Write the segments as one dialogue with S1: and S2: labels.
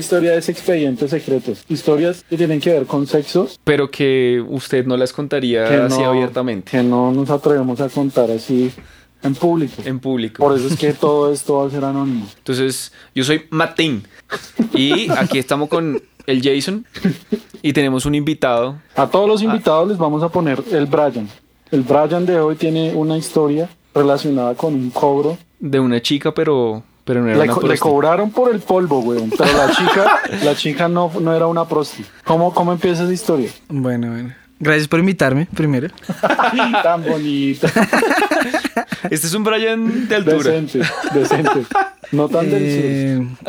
S1: historia es expedientes secretos. Historias que tienen que ver con sexo
S2: Pero que usted no las contaría así abiertamente,
S1: que no nos atrevemos a contar así en público.
S2: en público.
S1: Por eso es que todo esto va a ser anónimo.
S2: Entonces, yo soy Martín y aquí estamos con el Jason y tenemos un invitado.
S1: A todos
S2: Ah.
S1: los invitados les vamos a poner el Brian. El Brian de hoy tiene una historia relacionada con un cobro.
S2: de una chica, pero, pero no era
S1: Le,
S2: una
S1: co- le cobraron por el polvo, weón. Pero la chica, la chica no, no era una prosti. ¿Cómo, ¿Cómo empieza esa historia?
S3: Bueno, bueno. Gracias por invitarme, primero.
S1: Tan bonita.
S2: Este es un Brian de altura.
S1: Decente, decente. No tan
S3: Eh,
S1: sur.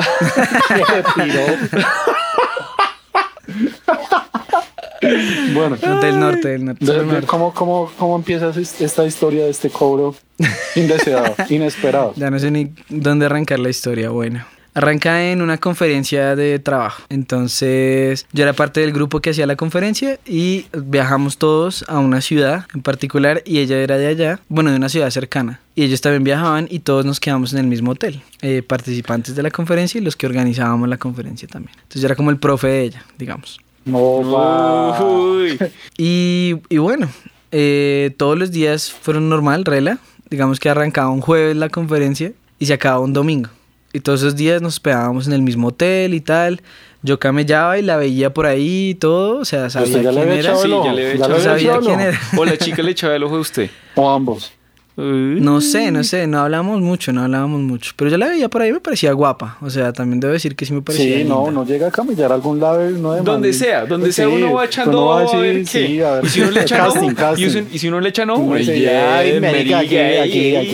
S1: Bueno,
S3: del norte, del norte.
S1: de-
S3: del
S1: de-
S3: norte.
S1: ¿cómo, cómo, ¿cómo empieza es- esta historia de este cobro indeseado, inesperado?
S3: Ya no sé ni dónde arrancar la historia. Bueno. Arranca en una conferencia de trabajo. Entonces, yo era parte del grupo que hacía la conferencia y viajamos todos a una ciudad en particular y ella era de allá, bueno, de una ciudad cercana. Y ellos también viajaban y todos nos quedamos en el mismo hotel, eh, participantes de la conferencia y los que organizábamos la conferencia también. Entonces, yo era como el profe de ella, digamos.
S1: No.
S2: Uy.
S3: Y, y bueno, eh, todos los días fueron normal, rela. Digamos que arrancaba un jueves la conferencia y se acababa un domingo. Y todos esos días nos hospedábamos en el mismo hotel y tal. Yo camellaba y la veía por ahí y todo. O sea, sabía
S1: Usted ya le
S3: quién era.
S2: Sí, ya le había echado-
S1: el ojo.
S2: chica le echaba el ojo a usted.
S1: O ambos.
S3: No sé, no sé, no hablamos mucho, no hablábamos mucho. Pero yo la veía por ahí me parecía guapa. O sea, también debo decir que sí me parecía.
S1: Sí, no,
S3: linda.
S1: no llega a camellar a algún lado y no de
S2: Donde sea, donde
S1: Sí,
S2: sea uno va echando
S1: uno va a
S2: ver
S1: decir,
S2: qué.
S1: sí, a ver.
S2: y si uno le echa
S1: Casting,
S2: no,
S1: casting.
S2: y, si- y si uno le echa no,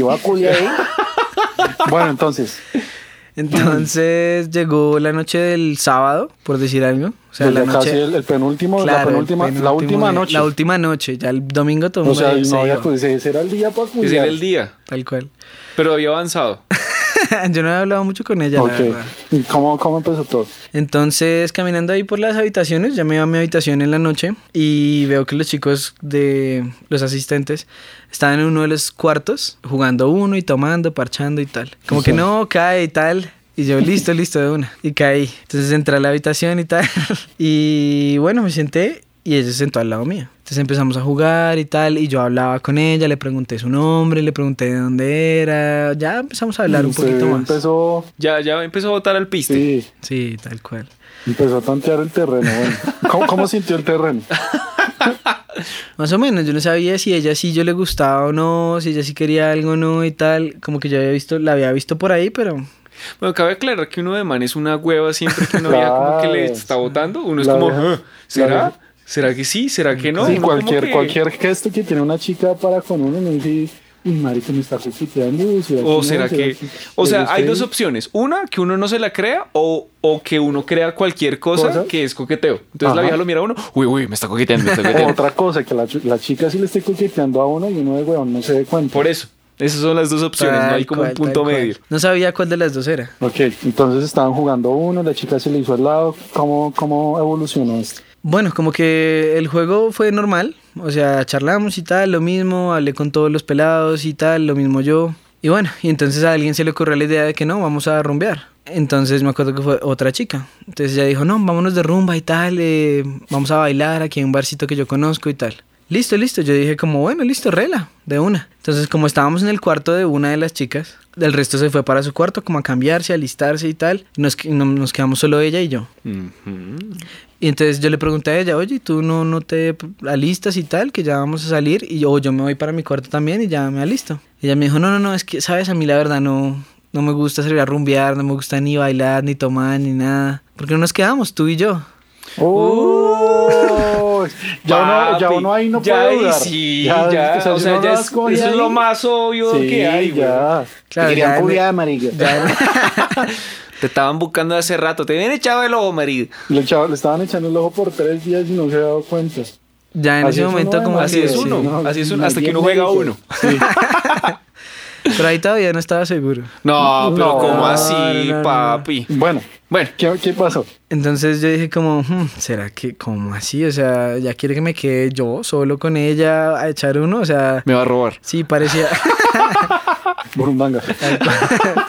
S1: va a culiar ahí". Bueno, entonces,
S3: Entonces llegó la noche del sábado, por decir algo. O sea, la noche.
S1: casi el, el penúltimo, la
S3: Claro,
S1: penúltima, la última
S3: día-
S1: noche.
S3: La última noche, ya el domingo todo el
S1: o sea, no había, pues ese era el día para
S2: Ese
S1: culiar.
S2: era el día,
S3: tal cual.
S2: pero había avanzado.
S3: Yo no he hablado mucho con ella,
S1: Ok.
S3: la verdad.
S1: ¿Y cómo, cómo empezó todo?
S3: Entonces, caminando ahí por las habitaciones, ya me iba a mi habitación en la noche y veo que los chicos de los asistentes estaban en uno de los cuartos jugando uno y tomando, parchando y tal. Como que no, cae y tal. Y yo, listo, listo, de una. Y caí. Entonces entré a la habitación y tal. Y bueno, me senté y ella se sentó al lado mío. Entonces empezamos a jugar y tal. Y yo hablaba con ella, le pregunté su nombre, le pregunté de dónde era. Ya empezamos a hablar un poquito más.
S1: Empezó,
S2: Ya, ya empezó a botar al piste.
S1: sí,
S3: Sí, tal cual.
S1: empezó a tantear el terreno. Bueno, ¿Cómo, cómo sintió el terreno?
S3: Más o menos, yo no sabía si ella sí yo le gustaba o no, si ella sí quería algo o no y tal. Como que yo había visto, la había visto por ahí, pero
S2: Bueno, cabe aclarar que uno de man es una hueva siempre que uno vea como que le está votando. Uno es
S1: La
S2: como,
S1: vieja-
S2: "Ah, ¿será? ¿Será que sí? ¿Será que no?
S1: sí,
S2: Uno
S1: cualquier,
S2: que-
S1: cualquier gesto que tiene una chica para con uno, me dice, uy, marica, me está coqueteando. ¿será
S2: O
S1: no?
S2: será que... O
S1: ¿Le
S2: sea, hay dos opciones. Una, que uno no se la crea o, o que uno crea cualquier cosa,
S1: ¿Cosa?
S2: que es coqueteo. Entonces la vieja lo mira a uno, uy, uy, me está coqueteando, me está
S1: O
S2: coqueteando.
S1: otra cosa, que la, la chica sí le esté coqueteando a uno y uno de huevón no se dé cuenta.
S2: Por eso. Esas son las dos opciones, no hay como
S3: cual,
S2: un punto
S3: cual.
S2: medio.
S3: No sabía cuál de las dos era.
S1: Ok, entonces estaban jugando uno, la chica se le hizo al lado. ¿Cómo, cómo evolucionó esto?
S3: Bueno, como que el juego fue normal, o sea, charlamos y tal, lo mismo, hablé con todos los pelados y tal, lo mismo yo. Y bueno, y entonces a alguien se le ocurrió la idea de que no, vamos a rumbear. Entonces me acuerdo que fue otra chica. Entonces ella dijo, no, vámonos de rumba y tal, eh, vamos a bailar aquí en un barcito que yo conozco y tal. Listo, listo. Yo dije como, bueno, listo, rela, de una. Entonces como estábamos en el cuarto de una de las chicas, el resto se fue para su cuarto como a cambiarse, a alistarse y tal. Nos, no- nos quedamos solo ella y yo.
S2: Ujú.
S3: Y entonces yo le pregunté a ella, oye, ¿tú no, no te alistas y tal? Que ya vamos a salir. Y yo, o yo me voy para mi cuarto también y ya me alisto. Y ella me dijo, no, no, no, es que, ¿sabes? A mí la verdad no, no me gusta salir a rumbear, no me gusta ni bailar, ni tomar, ni nada. Porque no nos quedamos, tú y yo.
S1: ¡Oh! ya, uno, ya uno ahí no
S2: ya
S1: puede dudar.
S2: sí, ya, o sea,
S1: si uno
S2: ya es, eso es lo más obvio
S1: sí,
S2: que hay,
S1: ya.
S3: Claro, ya en-
S1: marica.
S2: Te estaban buscando hace rato, te habían echado el ojo, marido.
S1: Le, echaba- le estaban echando el ojo por tres días y no se había dado cuenta.
S3: Ya en
S1: Así
S3: ese
S1: es
S3: momento
S1: uno,
S3: como
S2: Así
S3: que
S2: es
S3: sí.
S2: uno,
S1: no,
S2: así es uno, hasta que uno juega
S1: médico.
S2: uno.
S1: Sí.
S3: Pero ahí todavía no estaba seguro.
S2: No, pero
S1: No,
S2: ¿cómo
S1: no,
S2: así,
S3: no,
S2: papi?
S1: Bueno,
S2: Bueno,
S1: ¿qué, qué pasó?
S3: Entonces yo dije como, "Hmm, ¿será que como así? O sea, ya quiere que me quede yo solo con ella a echar uno. O sea,
S2: me va a robar.
S3: sí, parecía...
S1: Burundanga.
S3: Tal cual,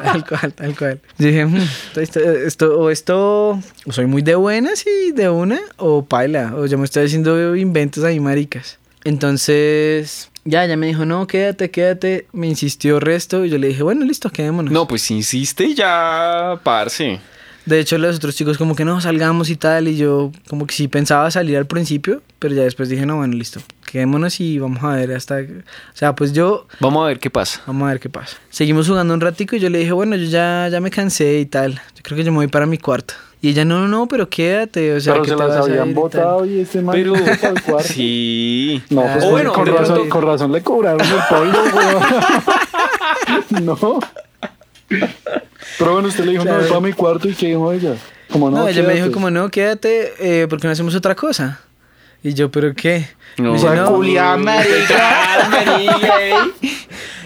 S3: tal cual, tal cual. Yo dije, "Hmm, esto, esto, o esto, o soy muy de buenas y de una, o paila, o yo me estoy haciendo inventos ahí, maricas. Entonces, ya, ya me dijo, no, quédate, quédate. Me insistió resto y yo le dije, bueno, listo, quedémonos.
S2: No, pues insiste ya, parce.
S3: De hecho, los otros chicos como que no, salgamos y tal, y yo como que sí pensaba salir al principio, pero ya después dije, no, bueno, listo, quedémonos y vamos a ver hasta... O sea, pues yo
S2: Vamos a ver qué pasa.
S3: Vamos a ver qué pasa. Seguimos jugando un ratico y yo le dije, bueno, yo ya, ya me cansé y tal. Yo creo que yo me voy para mi cuarto. Y ella, no, no, no, pero quédate. O sea,
S1: Pero
S3: que
S1: se
S3: te
S1: las
S3: vas a ir
S1: habían
S3: y tal".
S1: botado y este man
S2: Pero,
S1: cuarto.
S2: sí.
S1: No, pues
S3: O
S2: bueno,
S1: con, razón,
S2: pronto-
S1: con razón le cobraron el pollo, weón. no. Pero bueno, usted le dijo, no,
S3: Claro.
S1: voy para mi cuarto y ¿qué dijo ella? Como no,
S3: No, ella me dijo como, no, quédate, eh, porque no hacemos otra cosa. Y yo, ¿pero qué?
S2: No.
S3: Me dice,
S1: Esa
S3: no.
S1: culia,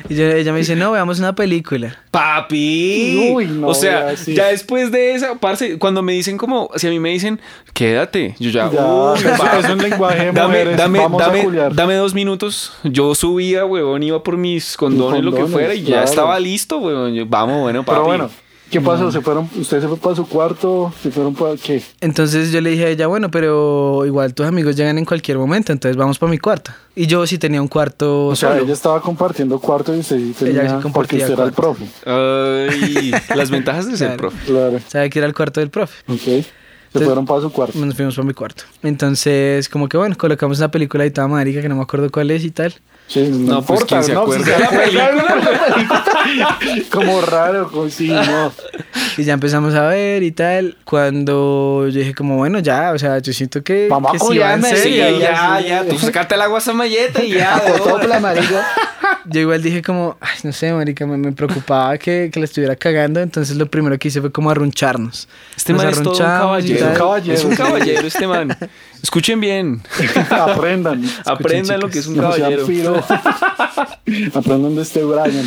S3: Y yo- ella me dice, no, veamos una película.
S2: Papi.
S1: Uy, no,
S2: o sea,
S1: ya, sí.
S2: ya después de esa, parce, cuando me dicen como, si a mí me dicen, quédate, yo ya,
S1: Ya,
S2: uy,
S1: eso-
S2: pa-
S1: es un lenguaje de
S2: dame,
S1: mujeres,
S2: dame, dame, dame dos minutos. Yo subía, huevón, iba por mis condones, lo que fuera, y ya estaba listo, huevón. Yo, vamos, bueno, papi.
S1: Pero bueno, ¿qué pasó? ¿Se fueron, ¿Usted se fue para su cuarto? ¿Se fueron para qué?
S3: Entonces yo le dije a ella, bueno, pero igual tus amigos llegan en cualquier momento, entonces vamos para mi cuarto. Y yo sí tenía un cuarto
S1: O sea,
S3: solo.
S1: ella estaba compartiendo cuarto y usted sí
S3: Ella
S1: tenía,
S3: sí
S1: porque
S3: compartía
S1: usted era el profe.
S2: Ay, las ventajas de ser
S3: Claro.
S2: profe.
S1: Claro,
S3: Sabe que era el cuarto del profe.
S1: ok. Se
S3: Entonces-
S1: fueron para su cuarto.
S3: Nos fuimos para mi cuarto. Entonces, como que bueno, colocamos una película y toda marica que no me acuerdo cuál es y tal.
S1: Sí, no,
S2: No, pues,
S1: importa,
S2: ¿quién se
S1: no,
S2: acuerda
S1: si
S2: de la
S1: película. Como raro, como sí, no.
S3: Y ya empezamos a ver y tal. Cuando yo dije como, bueno, ya, o sea, yo siento que,
S1: Vamos
S3: que
S1: a
S3: sí en
S1: culiarme,
S2: Sí,
S3: serio.
S2: ya, ya, tú sacate el agua a esa malleta y ya. de una.
S3: Yo igual dije como, ay, no sé, marica, me, me preocupaba que, que la estuviera cagando. Entonces lo primero que hice fue como arruncharnos.
S2: Este
S3: Nos
S2: man es todo un caballero.
S3: tal.
S1: caballero.
S2: Es un caballero este man. Escuchen bien.
S1: Aprendan.
S2: Aprendan lo que es un caballero.
S1: Aprendan de este Brian.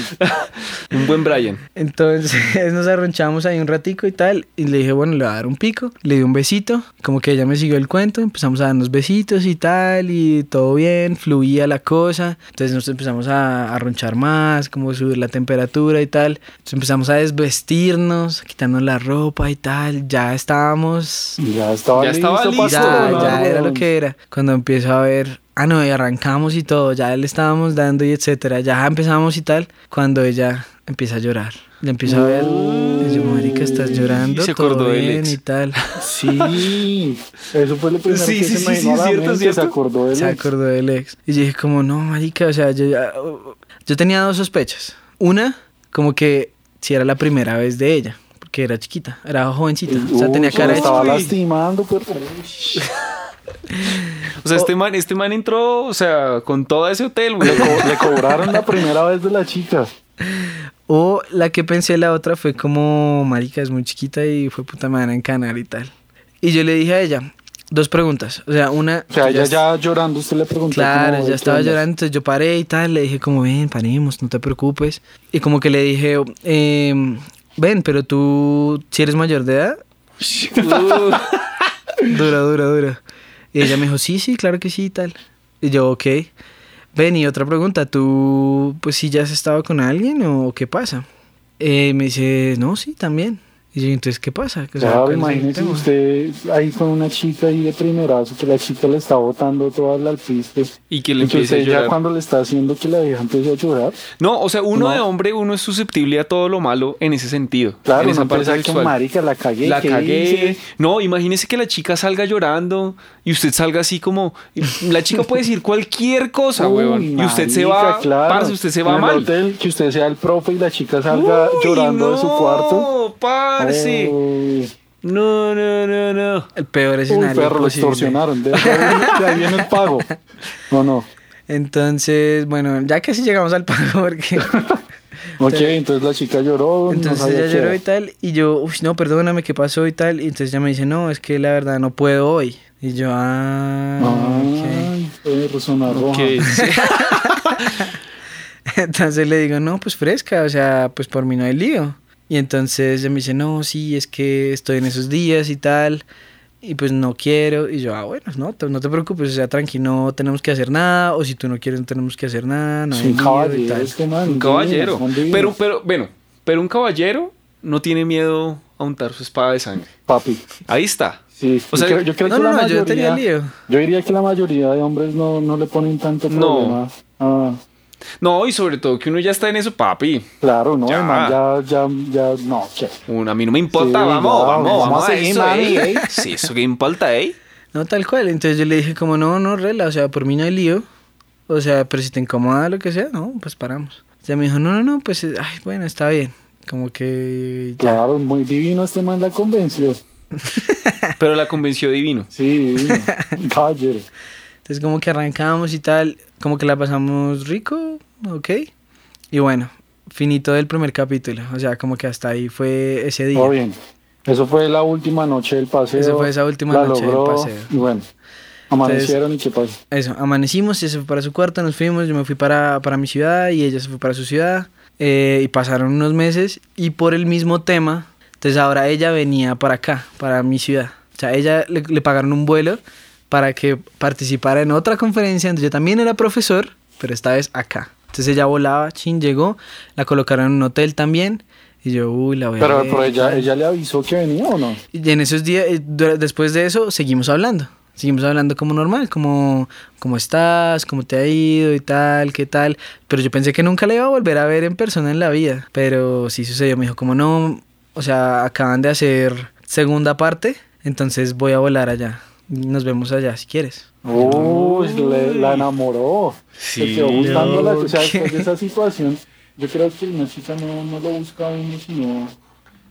S2: Un buen Brian.
S3: Entonces nos arronchamos ahí un ratico y tal. Y le dije, bueno, le voy a dar un pico. Le di un besito. Como que ella me siguió el cuento. Empezamos a darnos besitos y tal. Y todo bien. Fluía la cosa. Entonces nos empezamos a arronchar más. Como subir la temperatura y tal. Entonces empezamos a desvestirnos. Quitarnos la ropa y tal. Ya estábamos...
S1: Ya estaba
S2: Ya
S1: listo.
S2: estaba listo,
S3: Ya, ya era lo que era. Cuando empiezo a ver... Ah, no, y arrancamos y todo. Ya le estábamos dando y etcétera. Ya empezamos y tal. Cuando ella empieza a llorar. Le empiezo a ver. Y yo, marica, estás llorando.
S2: se
S3: todo
S2: acordó del
S3: bien
S2: ex.
S3: y tal.
S1: Sí, eso fue lo primero
S2: Sí,
S1: que
S2: sí,
S1: se
S2: sí,
S1: imaginó
S2: cierto, cierto.
S1: se acordó de
S3: Se
S1: él.
S3: acordó del ex. Y yo dije como, no, marica, o sea, yo ya... Yo tenía dos sospechas. Una, como que si era la primera vez de ella. Porque era chiquita, era jovencita. O sea, tenía
S1: Uy,
S3: cara
S1: se
S3: de
S1: estaba lastimando, pero...
S2: O sea, este man, este man entró, o sea, con todo ese hotel, güey.
S1: Le, co- le cobraron la primera vez de la chica.
S3: O la que pensé la otra fue como, marica, es muy chiquita y fue puta madre en canal y tal. Y yo le dije a ella, dos preguntas. O sea, una...
S1: O sea,
S3: yo
S1: ella
S3: ya-
S1: ya llorando, usted le preguntó
S3: Claro, ya
S1: ¿qué
S3: estaba llorando, entonces yo paré y tal, le dije como, ven, paremos, no te preocupes. Y como que le dije, em, ven, pero tú, si eres mayor de edad, dura, dura, dura. Y ella me dijo, sí, sí, claro que sí y tal. Y yo, ok. Ven, y otra pregunta, ¿tú, pues si ya has estado con alguien o qué pasa? Eh, me dice, no, sí, también. Y yo, entonces, ¿qué pasa? O sea,
S1: Claro,
S3: ¿cuál es el
S1: imagínese
S3: tema?
S1: usted ahí con una chica ahí de primerazo que la chica le está botando todas las pistas.
S2: Y que le empiece a
S1: usted ya
S2: llorar.
S1: cuando le está haciendo que la vieja empiece a llorar,
S2: No, o sea, uno
S1: No.
S2: de hombre, uno es susceptible a todo lo malo en ese sentido.
S1: claro,
S2: en esa parte
S1: empieza que marica, la cagué,
S2: La
S1: ¿qué
S2: cagué.
S1: hice?
S2: No, imagínese que la chica salga llorando y usted salga así como. La chica puede decir cualquier cosa,
S1: Uy,
S2: weón. Y usted se va.
S1: claro.
S2: Parce, usted se va
S1: En el
S2: mal.
S1: hotel, que usted sea el profe y la chica salga
S2: Uy,
S1: llorando de su
S2: no,
S1: cuarto.
S2: parce.
S1: Uy,
S2: No, no, no, no.
S3: El peor
S1: Uy,
S3: escenario
S1: perro, lo extorsionaron. De, ahí- viene el pago. No, no.
S3: Entonces, bueno, ya casi llegamos al pago porque...
S1: Ok, entonces la chica lloró.
S3: Entonces ella lloró y tal, y yo, uy, no, perdóname, ¿qué pasó y tal? Y entonces ella me dice, no, es que la verdad no puedo hoy. Y yo, ah, ok.
S1: Ay, zona roja.
S2: Ok, sí.
S3: Entonces le digo, no, pues fresca, o sea, pues por mí no hay lío. Y entonces ella me dice, no, sí, es que estoy en esos días y tal. y pues no quiero. Y yo, ah, bueno, no, te- no te preocupes, o sea, tranqui, no tenemos que hacer nada, o si tú no quieres, no tenemos que hacer nada, no hay
S1: un
S3: lío y
S1: caballero
S3: tal.
S1: este man.
S2: Un caballero.
S1: divino.
S2: Pero, pero, bueno, pero un caballero no tiene miedo a untar su espada de sangre.
S1: Papi.
S2: Ahí está.
S1: Sí,
S2: O sea,
S1: yo, creo- yo creo
S3: No,
S1: que
S3: no,
S1: la
S3: no,
S1: mayoría,
S3: yo tenía lío.
S1: yo diría que la mayoría de hombres no, no le ponen tanto
S2: No.
S1: problema.
S2: No, y sobre todo que uno ya está en eso, papi.
S1: claro, no,
S2: Ya.
S1: man ya, ya, ya, no.
S2: Un- a mí no me importa,
S1: Sí,
S2: vamos,
S1: ya,
S2: vamos,
S1: vamos
S2: vamos
S1: a seguir,
S2: eso, ey.
S1: ey.
S2: Sí, eso que importa, ¿eh?
S3: No, tal cual. Entonces yo le dije como, no, no, rela, o sea, por mí no hay lío. O sea, pero si te incomoda lo que sea, no, pues paramos. Ya me dijo, no, no, no, pues, eh, ay, bueno, está bien. Como que ya.
S1: Claro, muy divino este man la convenció.
S2: Pero la convenció divino.
S1: Sí, divino. Caballero.
S3: Entonces como que arrancamos y tal, como que la pasamos rico, ok. Y bueno, finito del primer capítulo. O sea, como que hasta ahí fue ese día.
S1: Todo bien. Eso fue la última noche del paseo.
S3: Eso fue esa última
S1: la
S3: noche del
S1: logró,
S3: paseo.
S1: Y bueno, amanecieron y qué pasó.
S3: Eso, amanecimos, ella se fue para su cuarto, nos fuimos, yo me fui para, para mi ciudad y ella se fue para su ciudad. eh, y pasaron unos meses y por el mismo tema, entonces ahora ella venía para acá, para mi ciudad. O sea, ella le, le pagaron un vuelo para que participara en otra conferencia donde yo también era profesor, pero esta vez acá. Entonces ella volaba, chin, llegó, la colocaron en un hotel también. Y yo, uy, la voy a ver,
S1: pero ella, ella le avisó que venía o no?
S3: Y en esos días, eh, después de eso, seguimos hablando. Seguimos hablando como normal, como cómo estás, cómo te ha ido y tal, qué tal. Pero yo pensé que nunca la iba a volver a ver en persona en la vida. Pero sí sucedió, me dijo como no, o sea, acaban de hacer segunda parte, entonces voy a volar allá. Nos vemos allá si quieres.
S1: Uy, le- la enamoró.
S2: Sí.
S1: Se quedó buscándola. O sea, después de esa situación, yo creo que una chica no, no lo busca uno, sino,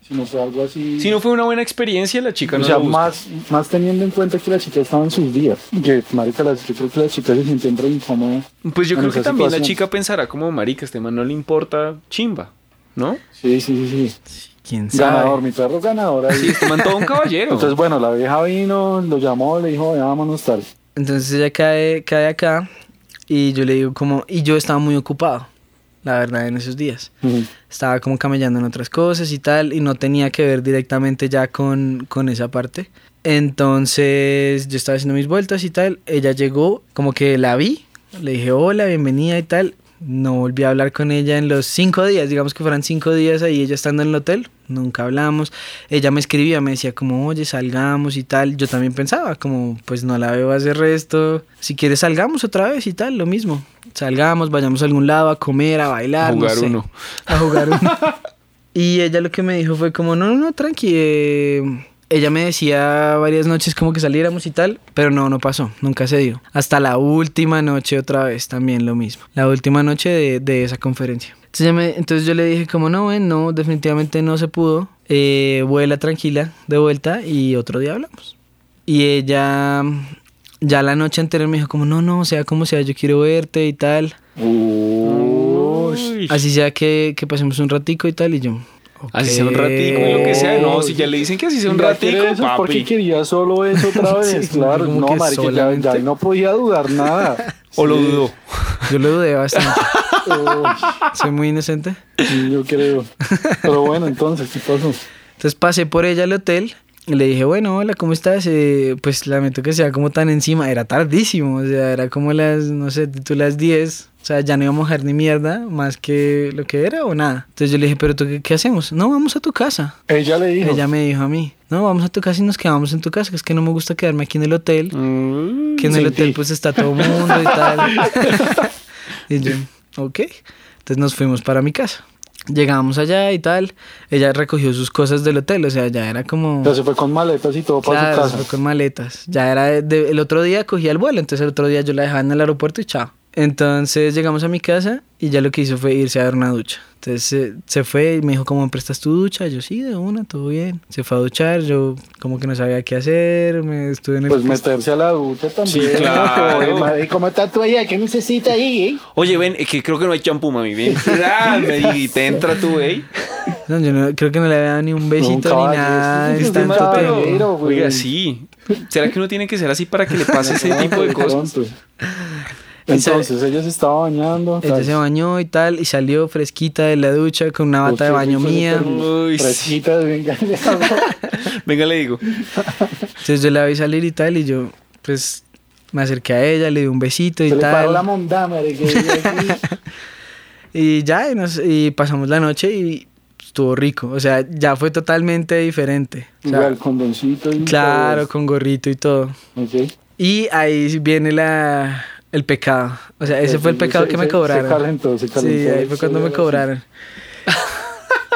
S1: sino fue algo así.
S2: Si no fue una buena experiencia, la chica
S1: o
S2: no
S1: sea,
S2: lo busca.
S1: más, más teniendo en cuenta que la chica estaba en sus días. Que, marica, las, yo creo que las chicas se sienten re incómodas.
S2: Pues yo creo que también la chica pensará como marica, este man no le importa chimba, ¿no?
S1: Sí, sí, sí, sí.
S3: ¿Quién sabe?
S1: Ganador, mi perro ganador ahí.
S2: Sí, este man todo un caballero.
S1: Entonces, bueno, la vieja vino, lo llamó, le dijo, "Ya, vámonos tal.
S3: Entonces ella cae, cae acá y yo le digo como, y yo estaba muy ocupado, la verdad, en esos días.
S1: Ujú.
S3: estaba como camellando en otras cosas y tal, y no tenía que ver directamente ya con, con esa parte. Entonces yo estaba haciendo mis vueltas y tal, ella llegó, como que la vi, le dije hola, bienvenida y tal. No volví a hablar con ella en los cinco días, digamos que fueran cinco días ahí ella estando en el hotel, nunca hablamos. Ella me escribía, me decía como, oye, salgamos y tal. Yo también pensaba como, pues no la veo hacer resto, si quieres salgamos otra vez y tal, lo mismo. Salgamos, vayamos a algún lado a comer, a bailar,
S2: A
S3: no
S2: jugar
S3: sé
S2: uno.
S3: a jugar uno. y ella lo que me dijo fue como, no, no, no, tranqui. eh, ella me decía varias noches como que saliéramos y tal, pero no, no pasó, nunca se dio. Hasta la última noche otra vez también lo mismo. La última noche de, de esa conferencia. Entonces, me- entonces yo le dije como, no, ven, no, definitivamente no se pudo. Eh, vuela tranquila de vuelta y otro día hablamos. Y ella ya la noche anterior me dijo como, no, no, sea como sea, yo quiero verte y tal.
S2: Uy.
S3: Así sea que, que pasemos un ratico y tal, y yo.
S2: Así sea un ratico y lo que sea. No, si ya le dicen que así sea un ratico,
S1: eso, porque
S2: papi.
S1: quería solo eso otra vez,
S3: Sí,
S1: claro. No,
S3: que
S1: marica, ya,
S3: solamente.
S1: ya no podía dudar nada.
S2: O lo dudó.
S3: Yo lo dudé bastante. Soy muy inocente.
S1: sí, yo creo. Pero bueno, entonces, ¿qué pasó?
S3: Entonces pasé por ella al hotel y le dije, bueno, hola, ¿cómo estás? Eh, pues lamento que sea como tan encima. Era tardísimo, o sea, era como las, no sé, tú las 10. O sea, ya no íbamos a mojar ni mierda más que lo que era o nada. Entonces yo le dije, ¿pero tú qué, qué hacemos? No, vamos a tu casa.
S1: Ella le dijo.
S3: Ella me dijo a mí, no, vamos a tu casa y nos quedamos en tu casa, que es que no me gusta quedarme aquí en el hotel.
S2: Mm,
S3: que en el hotel pues está todo el mundo y tal. y yo, ok. Entonces nos fuimos para mi casa. Llegamos allá y tal. Ella recogió sus cosas del hotel, o sea, ya era como...
S1: Ya se fue con maletas y todo para
S3: Claro,
S1: su
S3: se
S1: casa.
S3: fue con maletas. Ya era de- el otro día cogía el vuelo, entonces el otro día yo la dejaba en el aeropuerto y chao. Entonces llegamos a mi casa y ya lo que hizo fue irse a dar una ducha. Entonces eh, se fue y me dijo, ¿cómo me prestas tu ducha? Yo sí, de una, todo bien. Se fue a duchar, yo como que no sabía qué hacer, me estuve en el...
S1: Pues meterse a la ducha también.
S2: Sí, claro.
S1: ¿Y cómo está tu allá? ¿Qué necesita ahí, eh?
S2: Oye, ven, es que creo que no hay champú, mami. Ven. Ah, me te entra tú, ¿eh?
S3: No, yo no- creo que no le había dado ni un besito
S1: No, un
S3: ni nada.
S1: es
S3: tanto
S1: güey.
S2: Oiga, sí. ¿Será que uno tiene que ser así para que le pase ese tipo de cosas?
S1: Entonces ella se estaba bañando.
S3: Ella
S1: tal.
S3: se bañó y tal, y salió fresquita de la ducha con una bata de baño mía.
S2: Uy, sí.
S1: fresquita, venga,
S2: Venga, le digo.
S3: Entonces yo la vi salir y tal, y yo, pues, me acerqué a ella, le di un besito y
S1: Se le paró la
S3: tal.
S1: monda, madre, que.
S3: Y ya, y, nos- y pasamos la noche y estuvo rico. O sea, ya fue totalmente diferente. O sea,
S1: Igual, condoncito y
S3: claro, con gorrito y todo.
S1: todo. Ok.
S3: Y ahí viene la, el pecado. O sea, ese fue el pecado
S1: se-
S3: que me cobraron.
S1: Se calentó, se calentó.
S3: Sí, ahí fue cuando me cobraron.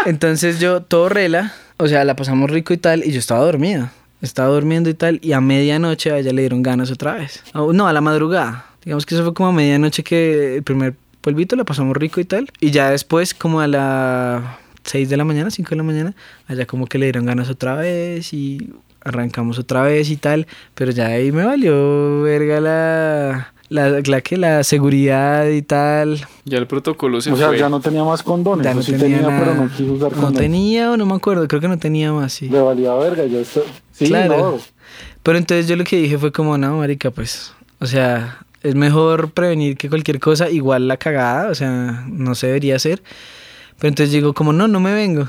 S3: Entonces yo, todo rela, o sea, la pasamos rico y tal, y yo estaba dormida. Estaba durmiendo y tal, y a medianoche a ella le dieron ganas otra vez. No, a la madrugada. Digamos que eso fue como a medianoche que el primer polvito la pasamos rico y tal. Y ya después, como a las 6 de la mañana, 5 de la mañana, allá como que le dieron ganas otra vez y arrancamos otra vez y tal. Pero ya ahí me valió verga la, la, la, que la seguridad y tal.
S2: Ya el protocolo se
S1: O sea,
S2: fue.
S1: ya no tenía más condones.
S3: Ya
S1: o
S3: no
S1: sí
S3: tenía,
S1: tenía, pero no quiso usar
S3: No
S1: condones.
S3: tenía o no me acuerdo, creo que no tenía más, sí.
S1: Le valía verga, ya está. Sí,
S3: Claro.
S1: no.
S3: Pero entonces yo lo que dije fue como, no, marica, pues, o sea, es mejor prevenir que cualquier cosa, igual la cagada, o sea, no se debería hacer. Pero entonces digo, como, no, no me vengo.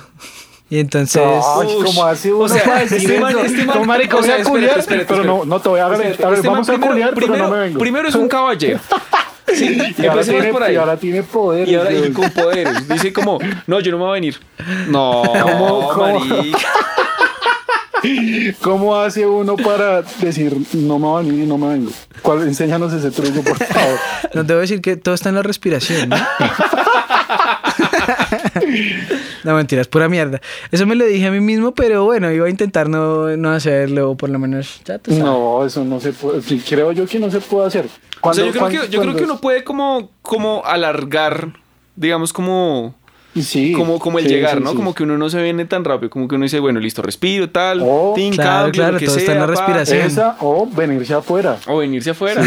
S3: Y entonces...
S1: Ay,
S2: Ush.
S1: como hace uno
S2: O sea,
S1: para decir
S2: este man- este man-
S1: marica,
S2: o
S1: voy
S2: sea,
S1: pero no, no te voy a
S2: O sea,
S1: agregar. A ver,
S2: este
S1: vamos
S2: man
S1: a culiar, pero
S2: primero,
S1: no me vengo.
S2: primero es un caballero. Sí,
S1: y, ahora tiene,
S2: por ahí.
S1: y ahora tiene poder.
S2: Y ahora y con poderes. Dice como, no, yo no me voy a venir. No,
S1: ¿Cómo- cómo?
S2: marica.
S1: ¿Cómo hace uno para decir no me va a venir y no me vengo? ¿Cuál, enséñanos ese truco, por favor.
S3: No debo decir que todo está en la respiración, ¿no? No, mentiras, pura mierda. Eso me lo dije a mí mismo, pero bueno, iba a intentar no, no hacerlo, o por lo menos, ya tú sabes.
S1: No, eso no se puede. creo yo que no se puede hacer.
S2: O sea,
S1: Cuando-
S2: yo creo, que, yo creo que uno puede como, como alargar, digamos, como,
S1: Sí,
S2: como, como el
S1: sí,
S2: llegar,
S1: sí,
S2: ¿no?
S1: sí.
S2: Como que uno no se viene tan rápido, como que uno dice, bueno, listo, respiro, tal,
S1: Oh,
S2: tin,
S3: claro,
S2: cambio,
S3: claro,
S2: lo que
S3: todo está en la respiración.
S1: Esa o venirse afuera.
S2: O venirse afuera.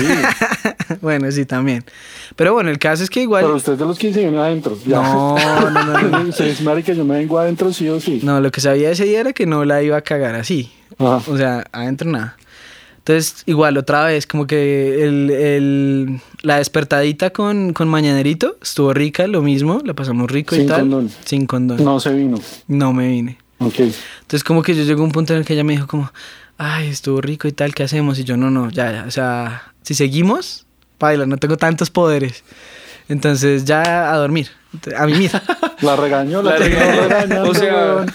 S3: bueno, sí, también. Pero bueno, el caso es que igual...
S1: Pero usted de los 15 viene adentro. ya.
S3: No, no, no, no.
S1: Usted es marica, yo me vengo adentro sí o sí.
S3: No, lo que sabía ese día era que no la iba a cagar así.
S1: Ajá.
S3: O sea, adentro nada. Entonces, igual, otra vez, como que el, el- la despertadita con, con mañanerito estuvo rica, lo mismo, la pasamos rico y
S1: Sin
S3: tal.
S1: condón.
S3: Sin condón. No.
S1: No se vino.
S3: me vine.
S1: Ok.
S3: Entonces, como que yo llegó a un punto en el que ella me dijo como, ay, estuvo rico y tal, ¿qué hacemos? Y yo, no, no, ya, ya, o sea, si seguimos, baila, no tengo tantos poderes. Entonces, ya a dormir, a mimir.
S1: La regañó, la,
S2: La regañó.
S1: regañando,
S2: O sea.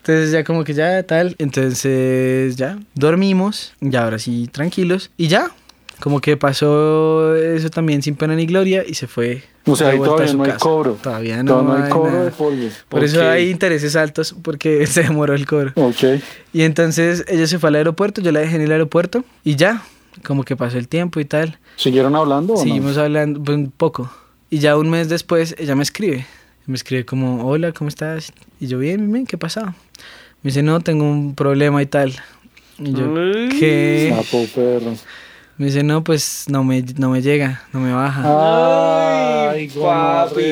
S3: Entonces ya como que ya tal, entonces ya dormimos, ya ahora sí tranquilos y ya, como que pasó eso también sin pena ni gloria y se fue.
S1: O sea, ahí todavía no hay cobro.
S3: Todavía no,
S1: no, hay
S3: hay
S1: cobro
S3: nada.
S1: de.
S3: Por eso hay intereses altos porque se demoró el cobro.
S1: Ok.
S3: Y entonces ella se fue al aeropuerto, yo la dejé en el aeropuerto y ya, como que pasó el tiempo y tal.
S1: ¿Siguieron hablando o no?
S3: Seguimos hablando pues, un poco. Y ya un mes después ella me escribe. Me escribe como, hola, ¿cómo estás? Y yo, bien, bien, ¿qué pasa? Me dice, no, tengo un problema y tal. Y yo,
S2: Uy.
S3: ¿qué?
S1: Sapo perro.
S3: Me dice, no, pues no me, no me llega, no me baja.
S1: Ay,
S2: papi.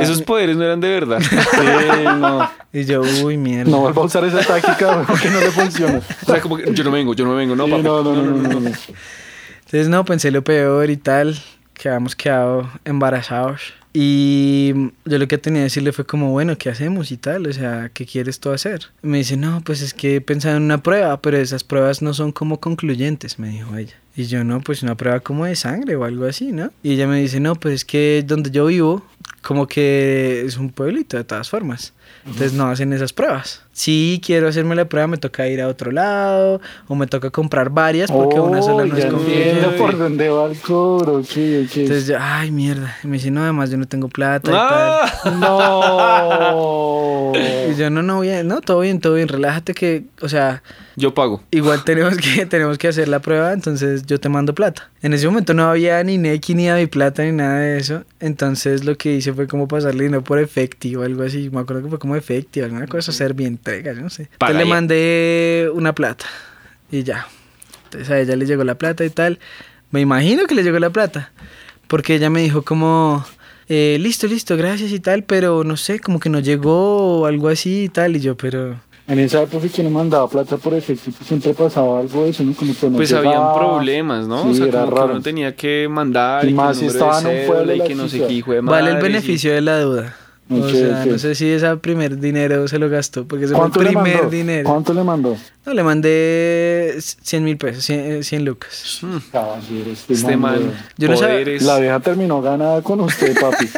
S2: Esos poderes no eran de verdad.
S1: Sí, no.
S3: Y yo, uy, mierda.
S1: No vuelva a usar esa táctica porque no le funciona.
S2: O sea, como que yo no vengo, yo no vengo, no,
S1: Sí,
S2: papi.
S1: no, no, no, no, no, no.
S3: Entonces, no, pensé lo peor y tal, que habíamos quedado embarazados. Y yo lo que tenía que decirle fue como, bueno, ¿qué hacemos y tal? O sea, ¿qué quieres tú hacer? Me dice, no, pues es que he pensado en una prueba, pero esas pruebas no son como concluyentes, me dijo ella. Y yo, no, pues una prueba como de sangre o algo así, ¿no? Y ella me dice, no, pues es que donde yo vivo, como que es un pueblito de todas formas. Entonces no hacen esas pruebas. Si quiero hacerme la prueba, me toca ir a otro lado o me toca comprar varias porque una sola no
S1: Oh,
S3: es
S1: ya
S3: conveniente.
S1: entiendo por dónde va el cobro. Ok, ok.
S3: Entonces yo, ay, mierda. Y me dice, no, además yo no tengo plata y
S2: Ah.
S1: No.
S3: tal. Y yo, no, no, bien, no, todo bien, todo bien, relájate que, o sea,
S2: Yo pago.
S3: igual tenemos que, tenemos que hacer la prueba, entonces yo te mando plata. En ese momento no había ni Neki, ni mi plata, ni nada de eso. Entonces lo que hice fue como pasarle dinero por efectivo o algo así. Me acuerdo que fue como efectivo, alguna cosa, hacer bien entrega, yo no sé. Entonces le mandé una plata y ya. Entonces a ella le llegó la plata y tal. Me imagino que le llegó la plata. Porque ella me dijo como, eh, listo, listo, gracias y tal, pero no sé, como que no llegó o algo así y tal. Y yo, pero,
S1: En esa época que no mandaba plata por efecto, pues siempre pasaba algo de eso, ¿no? Como que no
S2: Pues
S1: llegaba.
S2: habían problemas, ¿no?
S1: Sí,
S2: o sea,
S1: era
S2: como que
S1: raro.
S2: uno tenía que mandar
S1: Y
S2: y,
S1: más
S2: que
S1: si estaba en un pueblo
S2: y que no sé qué hijo de
S3: Vale el
S2: madre, y-
S3: beneficio de la duda. O sea, no sé si ese primer dinero se lo gastó, porque ese fue el
S1: ¿Cuánto le
S3: primer
S1: mandó?
S3: dinero.
S1: ¿Cuánto le mandó?
S3: No, le mandé 100 mil pesos, 100, 100 lucas.
S2: Mm,
S1: Caballero,
S2: Este man,
S3: Yo no sabía-.
S1: La vieja terminó ganada con usted, papi.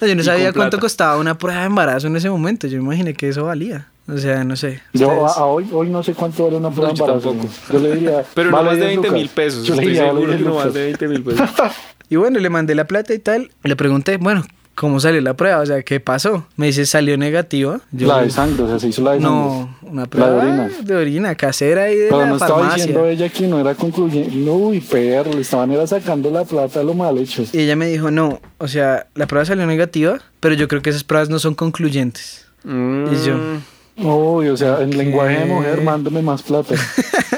S3: No, yo no
S2: Y
S3: sabía cuánto
S2: plata.
S3: costaba una prueba de embarazo en ese momento. Yo me imaginé que eso valía. O sea, no sé.
S1: Yo a,
S3: ustedes-
S1: a hoy, hoy no sé cuánto vale una prueba
S2: No, yo
S1: de embarazo.
S2: tampoco.
S1: Yo le diría.
S2: Pero no más de
S1: 10
S2: 20 mil pesos.
S1: Yo le
S2: Estoy seguro
S1: 10
S2: que no más de 20 mil pesos.
S3: Y bueno, le mandé la plata y tal. Le pregunté, bueno, ¿cómo salió la prueba? O sea, ¿qué pasó? Me dice, salió negativa. Yo-
S1: La de sangre, o sea, se hizo la de sangre.
S3: No, una prueba
S1: de orina.
S3: de orina casera y de
S1: Pero
S3: la
S1: no estaba
S3: farmacia.
S1: diciendo ella que no era concluyente. Uy, perro, le estaban era sacando la plata a lo mal hecho.
S3: Y ella me dijo, no, o sea, la prueba salió negativa, pero yo creo que esas pruebas no son concluyentes.
S2: Mm,
S3: Y yo,
S1: Uy, o sea, en
S3: ¿Qué?
S1: lenguaje de mujer, mándame más plata.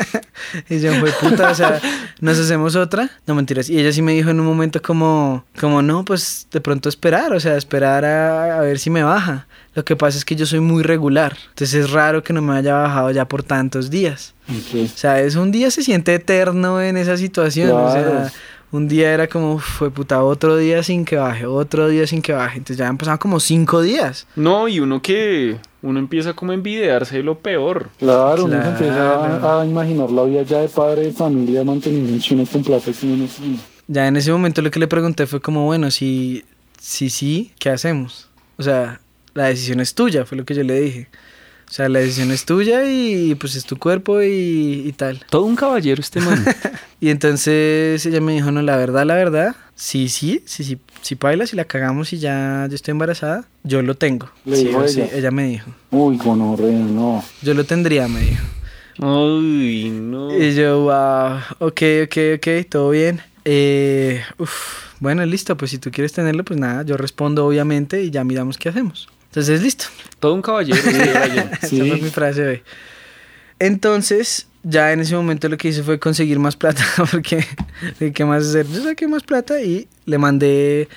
S3: Y yo, fue puta, o sea, ¿nos hacemos otra? No, mentiras. Y ella sí me dijo en un momento como, como no, pues de pronto esperar, o sea, esperar a, a ver si me baja. Lo que pasa es que yo soy muy regular, entonces es raro que no me haya bajado ya por tantos días.
S1: Ok.
S3: O sea, es un día se siente eterno en esa situación. O sea, un día era como, fue puta, otro día sin que baje, otro día sin que baje. Entonces ya han pasado como cinco días.
S2: No, y uno que uno empieza como a envidiarse de lo peor.
S1: Claro, uno se empieza a, a imaginar la vida ya de padre de familia manteniendo un chino con plata que uno no.
S3: Ya en ese momento lo que le pregunté fue como, bueno, si si sí, ¿qué hacemos? O sea, la decisión es tuya, fue lo que yo le dije. O sea, la decisión es tuya y pues es tu cuerpo y, y tal.
S2: Todo un caballero este man.
S3: Y entonces ella me dijo, no, la verdad, la verdad, sí, sí, sí, sí, si baila, si la cagamos y ya yo estoy embarazada, yo lo tengo.
S1: Le
S3: Sí,
S1: dijo
S3: o sí,
S1: ella.
S3: ella me dijo.
S1: Uy, gonorrea, no.
S3: Yo lo tendría, me dijo.
S2: Uy, no.
S3: Y yo, wow, ok, ok, ok, todo bien. Eh, uf, bueno, listo, pues si tú quieres tenerlo, pues nada, yo respondo obviamente y ya miramos qué hacemos. Entonces, listo.
S2: Todo un caballero.
S1: Sí.
S3: Esa fue mi frase de hoy. Entonces, ya en ese momento lo que hice fue conseguir más plata, porque ¿qué más hacer? Yo saqué más plata y le mandé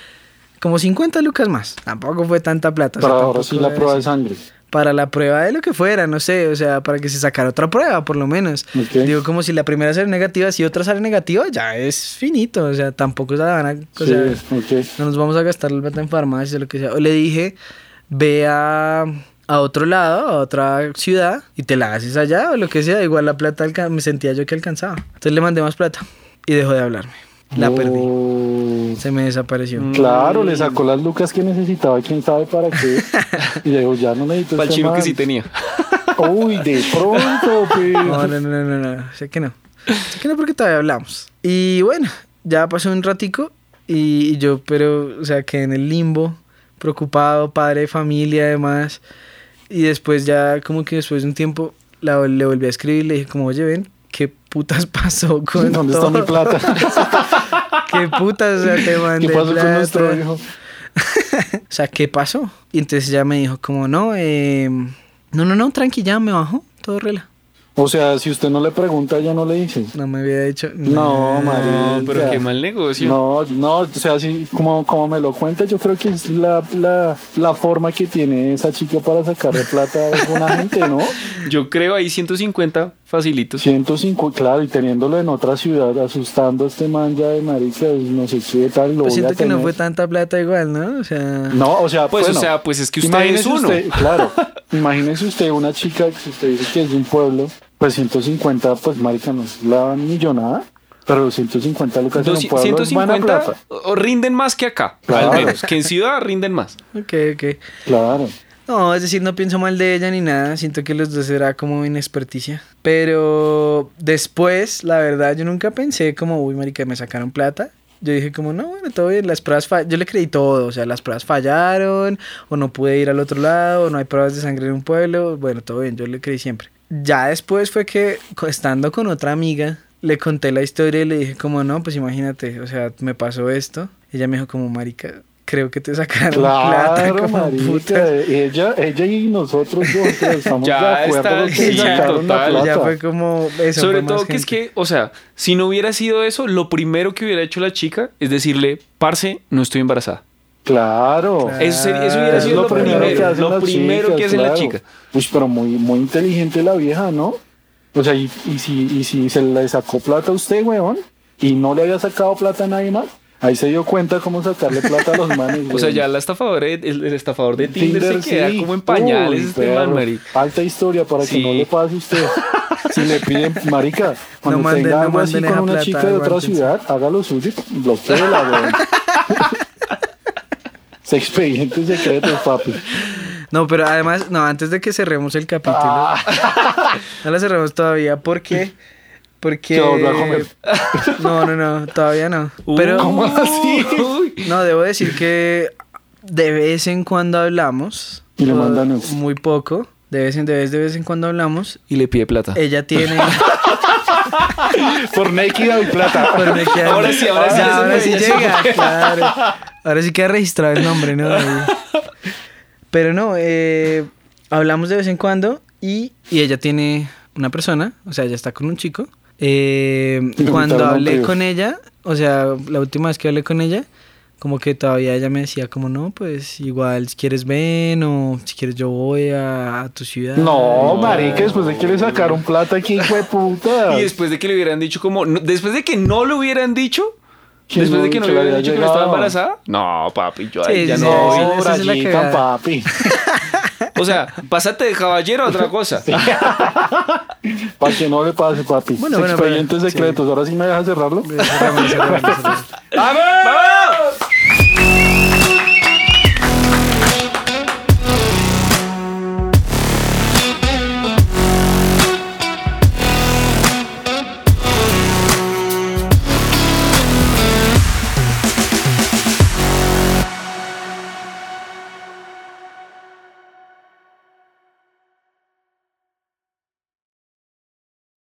S3: como 50 lucas más. Tampoco fue tanta plata. o sea,
S1: Para ahora sí la prueba de sangre.
S3: Para la prueba de lo que fuera, no sé, o sea, para que se sacara otra prueba, por lo menos.
S1: Ok.
S3: Digo, como si la primera sale negativa, si otra sale negativa, ya es finito, o sea, tampoco se la van a... O
S1: Sí,
S3: sea,
S1: ok.
S3: no nos vamos a gastar la plata en farmacias o lo que sea. O le dije, ve a, a otro lado, a otra ciudad, y te la haces allá o lo que sea. Igual la plata me sentía yo que alcanzaba. Entonces le mandé más plata y dejó de hablarme. La perdí.
S1: Oh.
S3: Se me desapareció.
S1: Claro, le sacó las lucas que necesitaba, quién sabe para qué. Y le digo, ya no necesito
S2: Para el chino que sí tenía.
S1: Uy, de pronto, pues.
S3: No, no, no, no, no, no. Sé que no. Sé que no porque todavía hablamos. Y bueno, ya pasó un ratico y, y yo, pero, o sea, que en el limbo, preocupado, padre de familia, además. Y después ya, como que después de un tiempo, la, le volví a escribir y le dije como, oye, ven, ¿qué putas pasó con
S1: ¿Dónde
S3: todo?
S1: está mi plata?
S3: ¿Qué putas? O sea, te mandé
S1: ¿Qué pasó
S3: plata.
S1: con nuestro hijo?
S3: O sea, ¿qué pasó? Y entonces ella me dijo como, no, eh, no, no, no, tranqui, ya me bajó, todo rela.
S1: O sea, si usted no le pregunta, ya no le dice.
S3: No me había dicho
S1: No.
S2: No, pero qué mal negocio.
S1: No, no, o sea, así como, como me lo cuenta, yo creo que es la, la, la forma que tiene esa chica para sacarle plata a alguna gente, ¿no?
S2: Yo creo ahí 150 facilitos.
S1: 105, claro, y teniéndolo en otra ciudad, asustando a este man ya de marica, no sé qué tal, lo
S3: Pues siento que no fue tanta plata igual, ¿no? O sea,
S1: No, o sea,
S2: Pues,
S1: bueno,
S2: o sea, pues es que usted es
S1: imagínese
S2: uno.
S1: usted, claro, imagínese usted una chica que usted dice que es de un pueblo, pues 150, pues marica, no es la millonada, pero 150 lucas en un
S2: Doci-
S1: pueblo es buena
S2: 150
S1: plata.
S2: o- rinden más que acá.
S1: Claro.
S2: Al menos. Que en ciudad rinden más.
S3: ok, ok.
S1: Claro.
S3: No, es decir, no pienso mal de ella ni nada. Siento que los dos era como inexperticia. Pero después, la verdad, yo nunca pensé como, uy, marica, me sacaron plata. Yo dije como, no, bueno, todo bien, las pruebas fallaron. Yo le creí todo, o sea, las pruebas fallaron, o no pude ir al otro lado, o no hay pruebas de sangre en un pueblo. Bueno, todo bien, yo le creí siempre. Ya después fue que, estando con otra amiga, le conté la historia y le dije como, no, pues imagínate, o sea, me pasó esto. Ella me dijo como, marica, creo que te sacaron plata.
S1: Claro,
S3: como
S1: marica,
S3: putas".
S1: ella, ella y nosotros dos estamos
S2: Ya
S1: de acuerdo
S2: está,
S1: que la
S2: total.
S1: plata.
S3: Ya fue como eso.
S2: Sobre todo que es que, o sea, si no hubiera sido eso, lo primero que hubiera hecho la chica es decirle, parce, no estoy embarazada.
S1: Claro.
S2: Eso, sería- eso hubiera
S1: Es
S2: sido lo, primero,
S1: hacen
S2: lo
S1: las
S2: primero
S1: chicas,
S2: que hace la
S1: claro.
S2: chica.
S1: Uy, pero muy, muy inteligente la vieja, ¿no? O sea, y, y si, y si se le sacó plata a usted, weón, y no le había sacado plata a nadie más, ahí se dio cuenta cómo sacarle plata a los manes.
S2: O sea, ya la estafadora, el, el estafador de Tinder, se queda
S1: sí.
S2: como en pañales
S1: Uy,
S2: este
S1: perro.
S2: man, marica.
S1: Alta historia para
S2: Sí.
S1: que no le pase a usted. Si le piden, marica, cuando tenga
S3: no
S1: algo así con una
S3: plata,
S1: chica de otra ciudad, haga lo suyo y bloqueela, weón. Es expediente secreto, papi.
S3: No, pero además, no, antes de que cerremos el capítulo,
S1: Ah.
S3: no lo cerremos todavía, ¿por qué? Porque...
S1: Que volvió a comer.
S3: No, no, no, todavía no. Pero,
S1: ¿Cómo así?
S3: No, debo decir que de vez en cuando hablamos.
S1: Y le mandan.
S3: Muy poco. De vez en de vez, de vez en cuando hablamos.
S2: Y le pide plata.
S3: Ella tiene...
S1: Por Nequida y plata.
S2: Ahora sí, ahora sí,
S3: ahora
S2: me
S3: sí llega, claro. Ahora sí queda registrado el nombre, ¿no? Pero no, eh, hablamos de vez en cuando y, y ella tiene una persona, o sea, ella está con un chico. Eh, cuando hablé con ella, o sea, la última vez que hablé con ella, como que todavía ella me decía como no, pues igual si quieres ven o si quieres yo voy a, a tu ciudad.
S1: No, marica, después de que le sacaron plata aquí, de puta.
S2: Y después de que le hubieran dicho como... no- después de que no lo hubieran dicho...
S1: Que
S2: Después
S1: no-
S2: de que no
S1: que
S2: le hubieran dicho que no estaba
S1: llegado.
S2: embarazada. No, papi, yo
S3: Sí,
S2: ahí ya
S3: sí,
S2: no
S3: sí,
S2: voy.
S3: sí. esa es la
S1: papi.
S2: O sea, pásate de caballero a otra cosa.
S1: Para que no le pase, papi.
S3: Bueno, bueno,
S1: Expedientes
S3: pero-
S1: secretos. Ahora sí me deja cerrarlo.
S3: Cerramos, cerramos, cerramos.
S2: ¡Vamos!